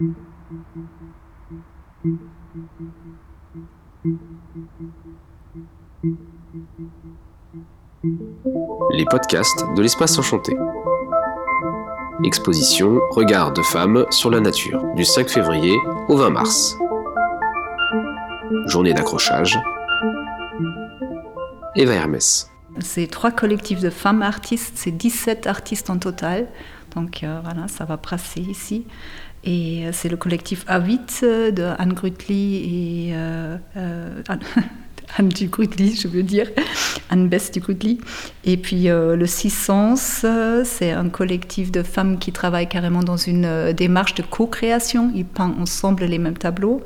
Les podcasts de l'espace enchanté. Exposition Regard de femmes sur la nature du 5 février au 20 mars. Journée d'accrochage. Eva Hermès. C'est trois collectifs de femmes artistes, c'est 17 artistes en total. Donc euh, voilà, ça va passer ici. Et euh, c'est le collectif A8 de Anne Grutli et euh, Anne du Grutli, je veux dire, Anne Bess du Grutli. Et puis le Six Sens, c'est un collectif de femmes qui travaillent carrément dans une démarche de co-création. Ils peignent ensemble les mêmes tableaux.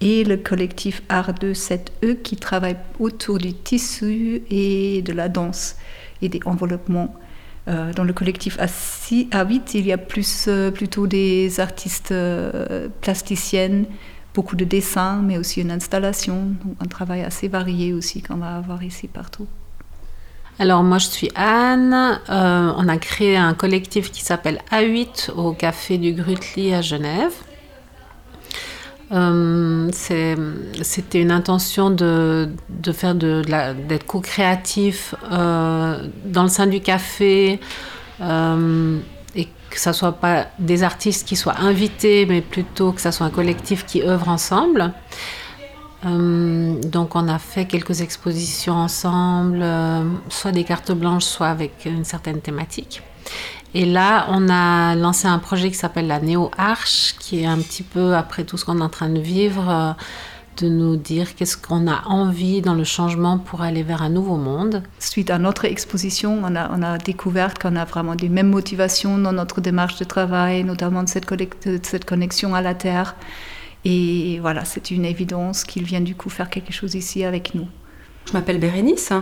Et le collectif Art 27E qui travaille autour du tissu et de la danse et des enveloppements. Euh, dans le collectif A8, il y a plus, euh, plutôt des artistes euh, plasticiennes, beaucoup de dessins, mais aussi une installation, un travail assez varié aussi qu'on va avoir ici partout. Alors moi je suis Anne, on a créé un collectif qui s'appelle A8 au Café du Grutli à Genève. C'était une intention de, de faire de, d'être co-créatif euh, dans le sein du café euh, et que ça soit pas des artistes qui soient invités, mais plutôt que ça soit un collectif qui œuvre ensemble. Euh, donc on a fait quelques expositions ensemble, soit des cartes blanches, soit avec une certaine thématique. Et là, on a lancé un projet qui s'appelle la Néo Arche, qui est un petit peu, après tout ce qu'on est en train de vivre, euh, de nous dire qu'est-ce qu'on a envie dans le changement pour aller vers un nouveau monde. Suite à notre exposition, on a, on a découvert qu'on a vraiment les mêmes motivations dans notre démarche de travail, notamment de cette, de cette connexion à la Terre. Et voilà, c'est une évidence qu'il vient du coup faire quelque chose ici avec nous. Je m'appelle Bérénice.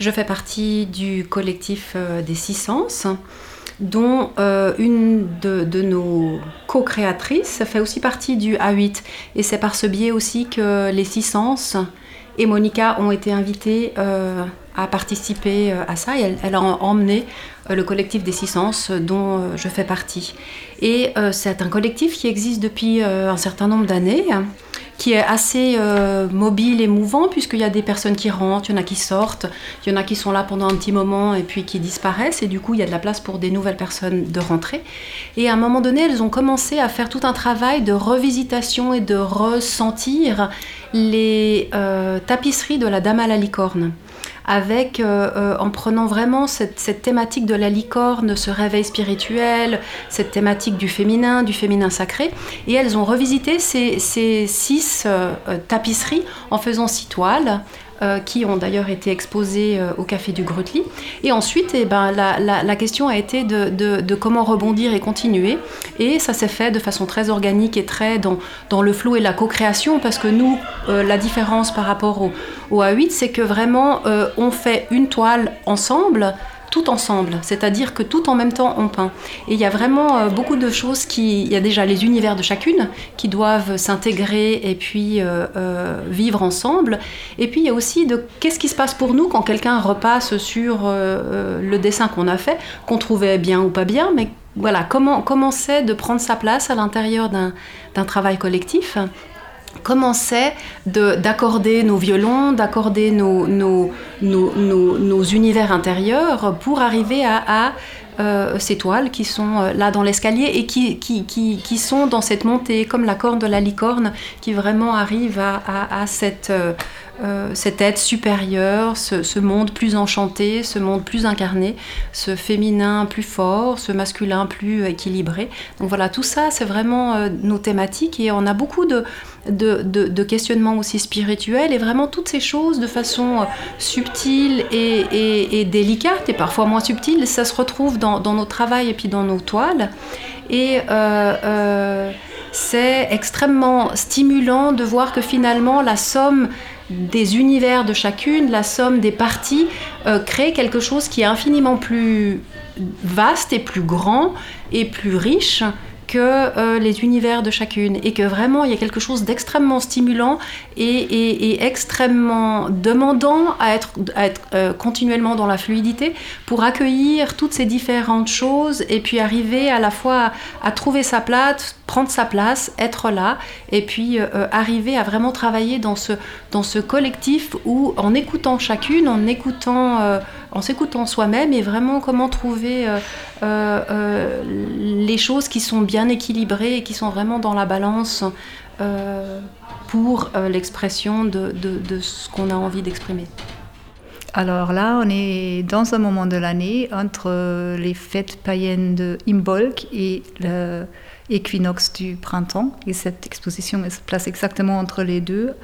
Je fais partie du collectif euh, des Six Sens dont euh, une de, nos co-créatrices fait aussi partie du A8. Et c'est par ce biais aussi que les Six Sens et Monica ont été invitées euh, à participer euh, à ça. Et elle, a emmené le collectif des Six Sens dont je fais partie. Et c'est un collectif qui existe depuis un certain nombre d'années qui est assez euh, mobile et mouvant, puisqu'il y a des personnes qui rentrent, il y en a qui sortent, il y en a qui sont là pendant un petit moment et puis qui disparaissent, et du coup il y a de la place pour des nouvelles personnes de rentrer. Et à un moment donné, elles ont commencé à faire tout un travail de revisitation et de ressentir les euh, tapisseries de la Dame à la licorne avec, euh, euh, en prenant vraiment cette, thématique de la licorne, ce réveil spirituel, cette thématique du féminin, du féminin sacré. Et elles ont revisité ces, six euh, tapisseries en faisant six toiles euh, qui ont d'ailleurs été exposés euh, au Café du Grutli. Et ensuite, eh ben, la, question a été de, comment rebondir et continuer. Et ça s'est fait de façon très organique et très dans, le flou et la co-création, parce que nous, euh, la différence par rapport au, au A8, c'est que vraiment, on fait une toile ensemble tout ensemble, c'est-à-dire que tout en même temps on peint. Et il y a vraiment euh, beaucoup de choses qui, il y a déjà les univers de chacune qui doivent s'intégrer et puis euh, euh, vivre ensemble. Et puis il y a aussi de qu'est-ce qui se passe pour nous quand quelqu'un repasse sur le dessin qu'on a fait, qu'on trouvait bien ou pas bien, mais voilà, comment, comment c'est de prendre sa place à l'intérieur d'un travail collectif comment c'est d'accorder nos violons, d'accorder nos, univers intérieurs pour arriver à, euh, ces toiles qui sont euh, là dans l'escalier et qui, sont dans cette montée, comme la corne de la licorne, qui vraiment arrive à, à, cette, euh, cette aide supérieure, ce, monde plus enchanté, ce monde plus incarné, ce féminin plus fort, ce masculin plus équilibré. Donc voilà, tout ça, c'est vraiment nos thématiques et on a beaucoup de de, de, questionnement aussi spirituel et vraiment toutes ces choses de façon euh, subtile et, délicate et parfois moins subtile, ça se retrouve dans, nos travails et puis dans nos toiles. Et euh, euh, c'est extrêmement stimulant de voir que finalement la somme des univers de chacune, la somme des parties, crée quelque chose qui est infiniment plus vaste et plus grand et plus riche que euh, les univers de chacune. Et que vraiment il y a quelque chose d'extrêmement stimulant et, extrêmement demandant à être, euh, continuellement dans la fluidité pour accueillir toutes ces différentes choses et puis arriver à la fois à, trouver sa place, prendre sa place, être là et puis euh, arriver à vraiment travailler dans ce, dans ce collectif où en écoutant chacune, en écoutant en s'écoutant soi-même et vraiment comment trouver euh, euh, euh, les choses qui sont bien équilibrées et qui sont vraiment dans la balance pour l'expression de, de, ce qu'on a envie d'exprimer. Alors là, on est dans un moment de l'année entre les fêtes païennes de Imbolc et l'équinoxe du printemps. Et cette exposition se place exactement entre les deux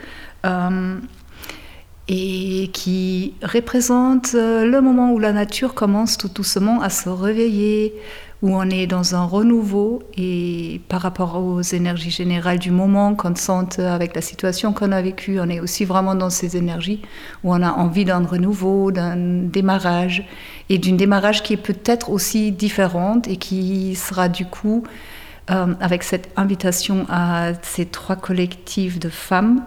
et qui représente euh, le moment où la nature commence tout doucement à se réveiller, où on est dans un renouveau et par rapport aux énergies générales du moment qu'on sent avec la situation qu'on a vécue, on est aussi vraiment dans ces énergies où on a envie d'un renouveau, d'un démarrage et d'une démarrage qui est peut-être aussi différente et qui sera du coup euh, avec cette invitation à ces trois collectifs de femmes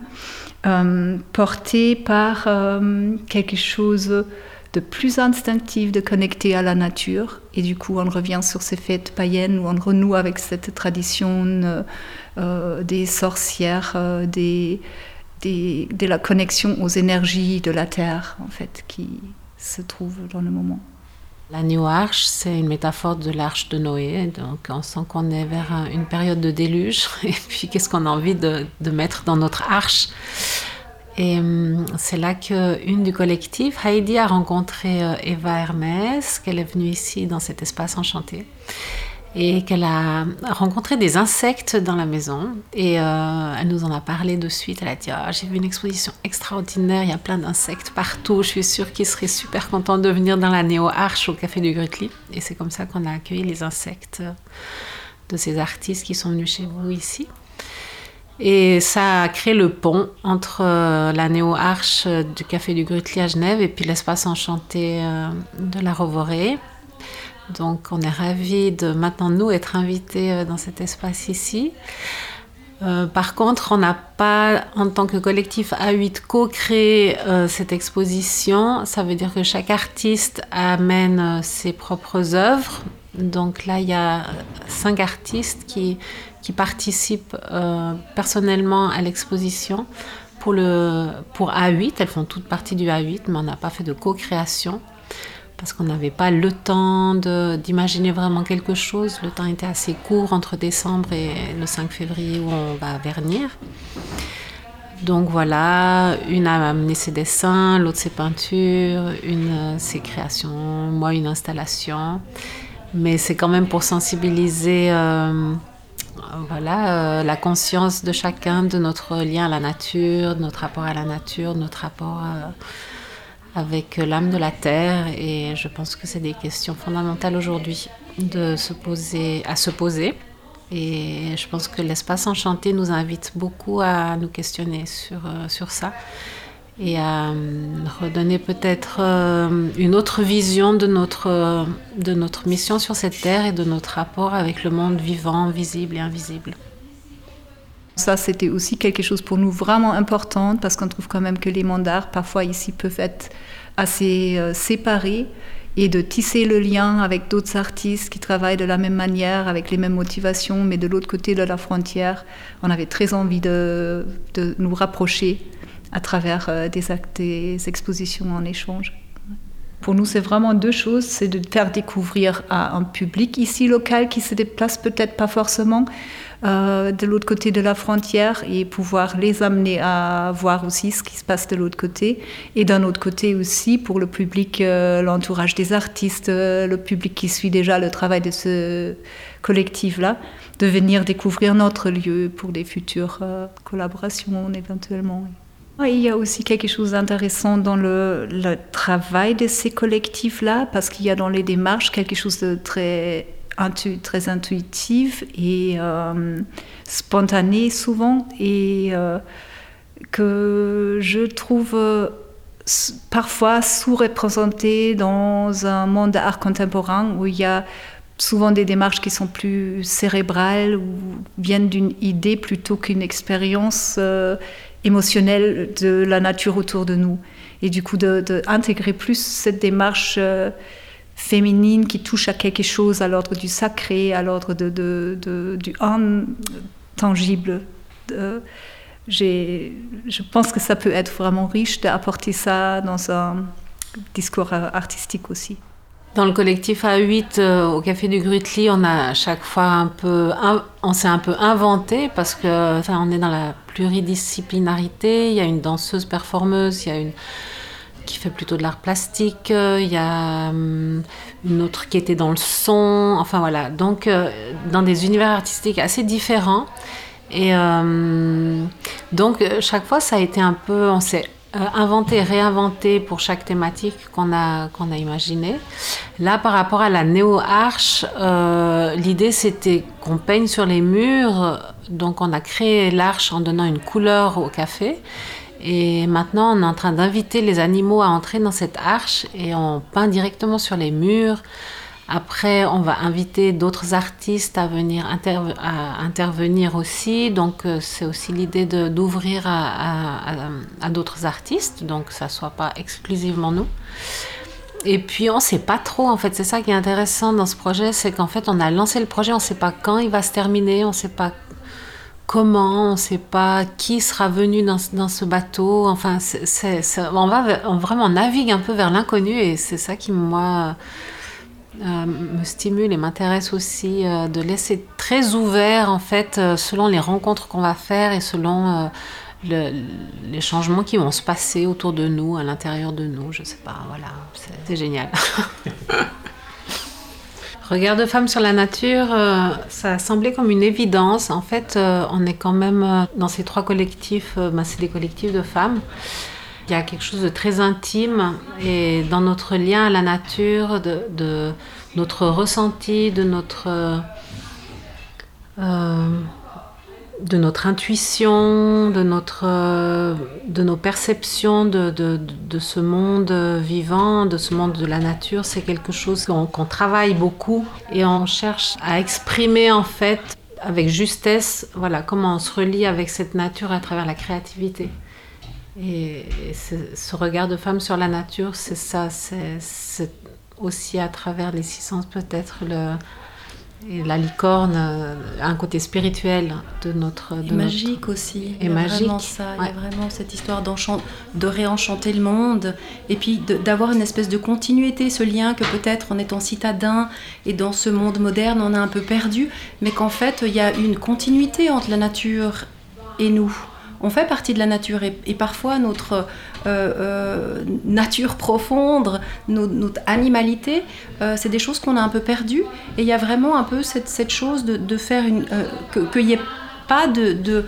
euh, porté par euh, quelque chose de plus instinctif, de connecté à la nature. Et du coup, on revient sur ces fêtes païennes où on renoue avec cette tradition euh, des sorcières, de la connexion aux énergies de la terre, en fait, qui se trouve dans le moment. La New Arche, c'est une métaphore de l'arche de Noé. Donc, on sent qu'on est vers une période de déluge. Et puis, qu'est-ce qu'on a envie de, mettre dans notre arche Et hum, c'est là qu'une du collectif, Heidi, a rencontré euh, Eva Hermès, qu'elle est venue ici dans cet espace enchanté et qu'elle a rencontré des insectes dans la maison et euh, elle nous en a parlé de suite. Elle a dit ah, j'ai vu une exposition extraordinaire, il y a plein d'insectes partout. Je suis sûre qu'ils seraient super contents de venir dans la Néo Arche au café du Grutli. Et c'est comme ça qu'on a accueilli les insectes de ces artistes qui sont venus chez vous ici. Et ça a créé le pont entre euh, la néo-arche du Café du Grutli à Genève et puis l'espace enchanté euh, de la Rovorée. Donc on est ravis de maintenant nous être invités euh, dans cet espace ici. Euh, par contre, on n'a pas, en tant que collectif A8, co-créé euh, cette exposition. Ça veut dire que chaque artiste amène ses propres œuvres. Donc là, il y a cinq artistes qui, participent personnellement à l'exposition. Pour, le, pour A8, elles font toutes partie du A8, mais on n'a pas fait de co-création parce qu'on n'avait pas le temps d'imaginer vraiment quelque chose. Le temps était assez court entre décembre et le 5 février où on va vernir. Donc voilà, une a amené ses dessins, l'autre ses peintures, une euh, ses créations, moi une installation. Mais c'est quand même pour sensibiliser euh, voilà, euh, la conscience de chacun de notre lien à la nature, de notre rapport à la nature, de notre rapport à avec l'âme de la terre et je pense que c'est des questions fondamentales aujourd'hui de se poser à se poser et je pense que l'espace enchanté nous invite beaucoup à nous questionner sur, euh, sur ça et à euh, redonner peut-être euh, une autre vision de notre, de notre mission sur cette terre et de notre rapport avec le monde vivant, visible et invisible. Ça, c'était aussi quelque chose pour nous vraiment important parce qu'on trouve quand même que les mandats, parfois ici, peuvent être assez euh, séparés et de tisser le lien avec d'autres artistes qui travaillent de la même manière, avec les mêmes motivations, mais de l'autre côté de la frontière. On avait très envie de, nous rapprocher à travers euh, des, des expositions en échange. Pour nous, c'est vraiment deux choses. C'est de faire découvrir à un public ici local qui se déplace peut-être pas forcément euh, de l'autre côté de la frontière et pouvoir les amener à voir aussi ce qui se passe de l'autre côté. Et d'un autre côté aussi, pour le public, euh, l'entourage des artistes, euh, le public qui suit déjà le travail de ce collectif-là, de venir découvrir notre lieu pour des futures collaborations éventuellement. Il y a aussi quelque chose d'intéressant dans le, travail de ces collectifs-là, parce qu'il y a dans les démarches quelque chose de très, très intuitif et euh, spontané souvent, et euh, que je trouve euh, parfois sous-représenté dans un monde d'art contemporain où il y a souvent des démarches qui sont plus cérébrales ou viennent d'une idée plutôt qu'une expérience émotionnelle de la nature autour de nous. Et du coup, d'intégrer plus cette démarche féminine qui touche à quelque chose, à l'ordre du sacré, à l'ordre de, de, du intangible. je pense que ça peut être vraiment riche d'apporter ça dans un discours artistique aussi. Dans le collectif A8 euh, au Café du Grutli, on a chaque fois un peu, on s'est un peu inventé parce que, enfin, on est dans la pluridisciplinarité. Il y a une danseuse performeuse, il y a une qui fait plutôt de l'art plastique, il y a hum, une autre qui était dans le son, enfin voilà. Donc, euh, dans des univers artistiques assez différents. Et hum, donc, chaque fois, ça a été un peu, on s'est euh, inventer, réinventer pour chaque thématique qu'on a, qu'on a imaginé. Là, par rapport à la néo-arche, euh, l'idée c'était qu'on peigne sur les murs. Donc, on a créé l'arche en donnant une couleur au café. Et maintenant, on est en train d'inviter les animaux à entrer dans cette arche et on peint directement sur les murs. Après, on va inviter d'autres artistes à venir intervenir aussi. Donc, euh, c'est aussi l'idée d'ouvrir à, d'autres artistes, donc ça soit pas exclusivement nous. Et puis, on ne sait pas trop, en fait. C'est ça qui est intéressant dans ce projet, c'est qu'en fait, on a lancé le projet, on ne sait pas quand il va se terminer, on ne sait pas comment, on ne sait pas qui sera venu dans, ce bateau. Enfin, on va vraiment navigue un peu vers l'inconnu et c'est ça qui, moi euh, me stimule et m'intéresse aussi euh, de laisser très ouvert en fait euh, selon les rencontres qu'on va faire et selon les changements qui vont se passer autour de nous, à l'intérieur de nous. Je sais pas, voilà, c'est génial. Regard de femme sur la nature, ça a semblé comme une évidence. En fait, on est quand même dans ces trois collectifs, ben, c'est des collectifs de femmes. Il y a quelque chose de très intime et dans notre lien à la nature, de, notre ressenti, de notre, euh, de notre intuition, de, notre, de nos perceptions de, de, ce monde vivant, de ce monde de la nature. C'est quelque chose qu'on travaille beaucoup et on cherche à exprimer en fait avec justesse voilà, comment on se relie avec cette nature à travers la créativité. Et, ce regard de femme sur la nature, c'est ça, c'est aussi à travers les six sens peut-être le, et la licorne, euh, un côté spirituel de notre. De magique aussi. Et magique. Vraiment ça. Il y a vraiment cette histoire de réenchanter le monde et puis d'avoir une espèce de continuité, ce lien que peut-être en étant citadin et dans ce monde moderne on a un peu perdu, mais qu'en fait il y a une continuité entre la nature et nous on fait partie de la nature et, parfois notre euh, euh, nature profonde, notre animalité, euh, c'est des choses qu'on a un peu perdues. Et il y a vraiment un peu cette, chose de, faire une. qu'il n'y ait pas de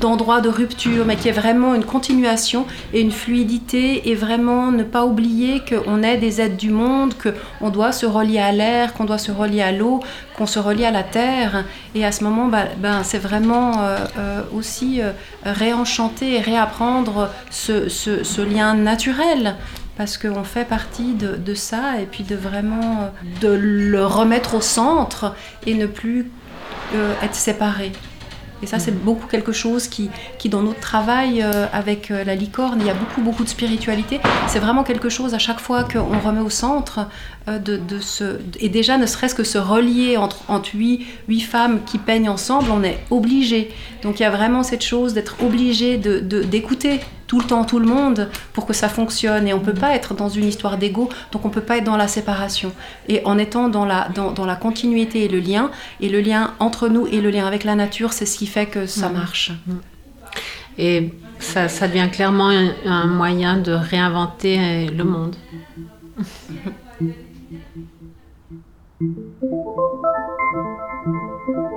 d'endroits de rupture, mais qui est vraiment une continuation et une fluidité, et vraiment ne pas oublier qu'on est des êtres du monde, qu'on doit se relier à l'air, qu'on doit se relier à l'eau, qu'on se relie à la terre. Et à ce moment, bah, ben, c'est vraiment euh, euh, aussi euh, réenchanter et réapprendre ce, lien naturel parce qu'on fait partie de, ça et puis de vraiment de le remettre au centre et ne plus être séparé. Et ça, c'est beaucoup quelque chose qui, qui dans notre travail euh, avec euh, la licorne, il y a beaucoup, beaucoup de spiritualité. C'est vraiment quelque chose à chaque fois qu'on remet au centre euh, de, ce, et déjà ne serait-ce que se relier entre, huit, femmes qui peignent ensemble, on est obligé. Donc il y a vraiment cette chose d'être obligé d'écouter de, tout le temps tout le monde pour que ça fonctionne. Et on ne peut pas être dans une histoire d'ego, donc on ne peut pas être dans la séparation. Et en étant dans la, dans, dans, la continuité et le lien, et le lien entre nous et le lien avec la nature, c'est ce qui fait que ça marche. Et ça, ça devient clairement un, un moyen de réinventer le monde. Thank you.